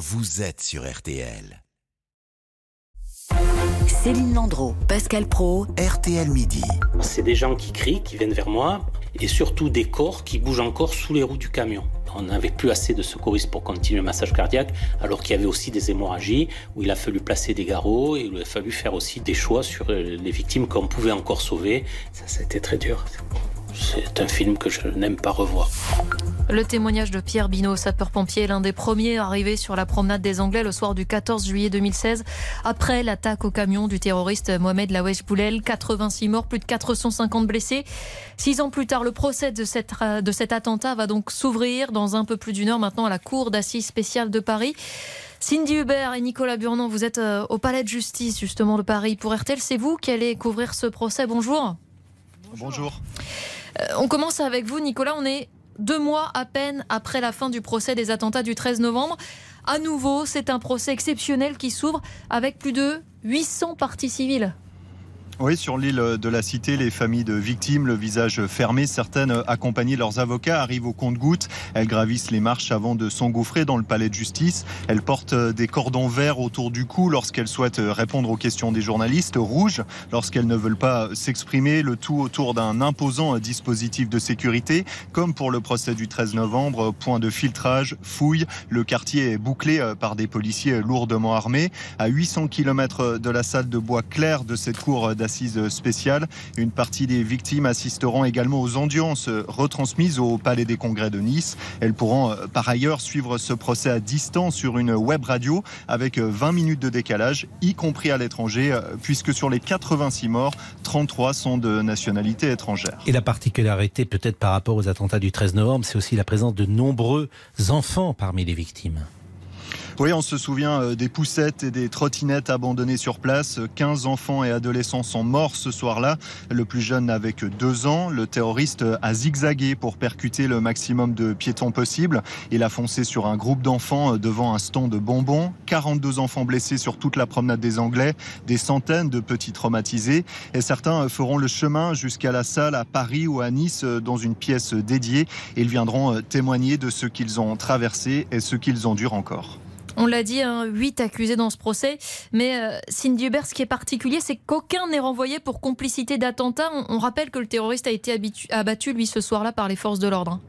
vous êtes sur RTL. Céline Landreau, Pascal Pro, RTL Midi. C'est des gens qui crient, qui viennent vers moi, et surtout des corps qui bougent encore sous les roues du camion. On n'avait plus assez de secouristes pour continuer le massage cardiaque, alors qu'il y avait aussi des hémorragies, où il a fallu placer des garrots, et il a fallu faire aussi des choix sur les victimes qu'on pouvait encore sauver. Ça, c'était très dur. C'est un film que je n'aime pas revoir. Le témoignage de Pierre Binot, sapeur-pompier, l'un des premiers arrivés sur la promenade des Anglais le soir du 14 juillet 2016, après l'attaque au camion du terroriste Mohamed Lawesh Boulel. 86 morts, plus de 450 blessés. Six ans plus tard, le procès de, cette, de cet attentat va donc s'ouvrir dans un peu plus d'une heure maintenant à la Cour d'assises spéciale de Paris. Cindy Hubert et Nicolas Burnand, vous êtes euh, au Palais de justice justement de Paris pour RTL. C'est vous qui allez couvrir ce procès. Bonjour. Bonjour. On commence avec vous, Nicolas. On est deux mois à peine après la fin du procès des attentats du 13 novembre. À nouveau, c'est un procès exceptionnel qui s'ouvre avec plus de 800 parties civiles. Oui, sur l'île de la Cité, les familles de victimes, le visage fermé, certaines accompagnées leurs avocats, arrivent au compte-gouttes. Elles gravissent les marches avant de s'engouffrer dans le palais de justice. Elles portent des cordons verts autour du cou lorsqu'elles souhaitent répondre aux questions des journalistes, rouges lorsqu'elles ne veulent pas s'exprimer, le tout autour d'un imposant dispositif de sécurité, comme pour le procès du 13 novembre, point de filtrage, fouille. Le quartier est bouclé par des policiers lourdement armés. À 800 km de la salle de bois clair de cette cour d'assises, Une partie des victimes assisteront également aux audiences retransmises au Palais des Congrès de Nice. Elles pourront euh, par ailleurs suivre ce procès à distance sur une web radio avec 20 euh, minutes de décalage, y compris à l'étranger, euh, puisque sur les 86 morts, 33 sont de nationalité étrangère. Et la particularité peut-être par rapport aux attentats du 13 novembre, c'est aussi la présence de nombreux enfants parmi les victimes. Oui, on se souvient euh, des poussettes et des trottinettes abandonnées sur place. 15 enfants et adolescents sont morts ce soir-là. Le plus jeune n'avait que deux ans. Le terroriste a zigzagué pour percuter le maximum de piétons possible. Il a foncé sur un groupe d'enfants euh, devant un stand de bonbons. 42 enfants blessés sur toute la promenade des Anglais. Des centaines de petits traumatisés. Et certains euh, feront le chemin jusqu'à la salle à Paris ou à Nice dans une pièce dédiée. Ils viendront témoigner de ce qu'ils ont traversé et ce qu'ils endurent encore. On l'a dit, hein, 8 accusés dans ce procès. Mais euh, Cindy Hubert, ce qui est particulier, c'est qu'aucun n'est renvoyé pour complicité d'attentat. On, on, rappelle que le terroriste a été abattu, lui, ce soir-là, par les forces de l'ordre.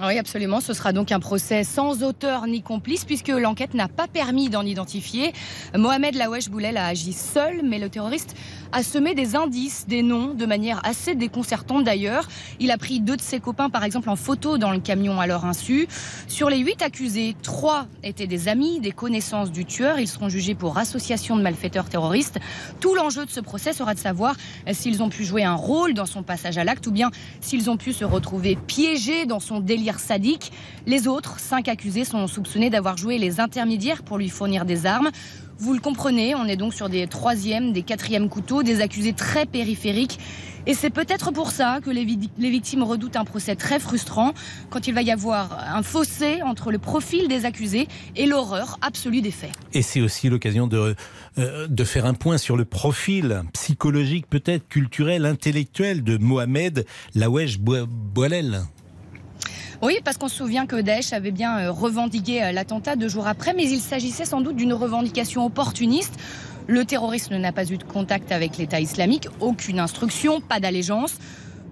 Hein. Oui, absolument. Ce sera donc un procès sans auteur ni complice puisque l'enquête n'a pas permis d'en identifier. Mohamed Lawesh Boulel a agi seul, mais le terroriste a semé des indices, des noms, de manière assez déconcertante d'ailleurs. Il a pris deux de ses copains, par exemple, en photo dans le camion à leur insu. Sur les huit accusés, trois étaient des amis, des connaissances du tueur. Ils seront jugés pour association de malfaiteurs terroristes. Tout l'enjeu de ce procès sera de savoir s'ils ont pu jouer un rôle dans son passage à l'acte ou bien s'ils ont pu se retrouver piégés dans son délire sadique. Les autres, cinq accusés, sont soupçonnés d'avoir joué les intermédiaires pour lui fournir des armes. Vous le comprenez, on est donc sur des troisièmes, des quatrièmes couteaux, des accusés très périphériques. Et c'est peut-être pour ça que les, victimes redoutent un procès très frustrant, quand il va y avoir un fossé entre le profil des accusés et l'horreur absolue des faits. Et c'est aussi l'occasion de, euh, faire un point sur le profil psychologique, peut-être culturel, intellectuel de Mohamed Lawesh Boualel. Oui, parce qu'on se souvient que Daesh avait bien euh, revendiqué euh, l'attentat deux jours après, mais il s'agissait sans doute d'une revendication opportuniste. Le terrorisme n'a pas eu de contact avec l'État islamique, aucune instruction, pas d'allégeance.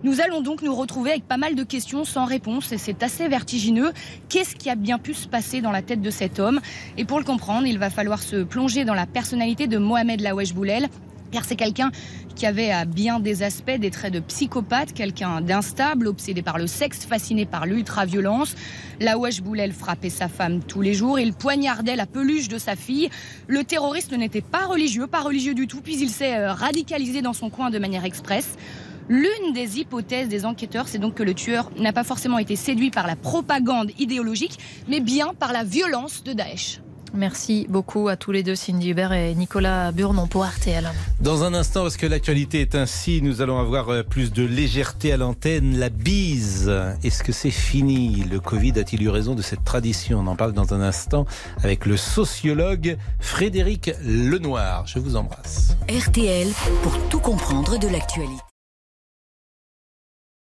Nous allons donc nous retrouver avec pas mal de questions sans réponse et c'est assez vertigineux. Qu'est-ce qui a bien pu se passer dans la tête de cet homme? Et pour le comprendre, il va falloir se plonger dans la personnalité de Mohamed Lawesh Boulel, car c'est quelqu'un qui avait à bien des aspects des traits de psychopathe, quelqu'un d'instable, obsédé par le sexe, fasciné par l'ultra-violence. La Wesh Boulel frappait sa femme tous les jours, il poignardait la peluche de sa fille. Le terroriste n'était pas religieux, pas religieux du tout, puis il s'est euh, radicalisé dans son coin de manière express. L'une des hypothèses des enquêteurs, c'est donc que le tueur n'a pas forcément été séduit par la propagande idéologique, mais bien par la violence de Daesh. Merci beaucoup à tous les deux, Cindy Hubert et Nicolas Burnon pour RTL. Dans un instant, parce que l'actualité est ainsi, nous allons avoir euh, plus de légèreté à l'antenne. La bise, est-ce que c'est fini? Le Covid a-t-il eu raison de cette tradition? On en parle dans un instant avec le sociologue Frédéric Lenoir. Je vous embrasse. RTL pour tout comprendre de l'actualité.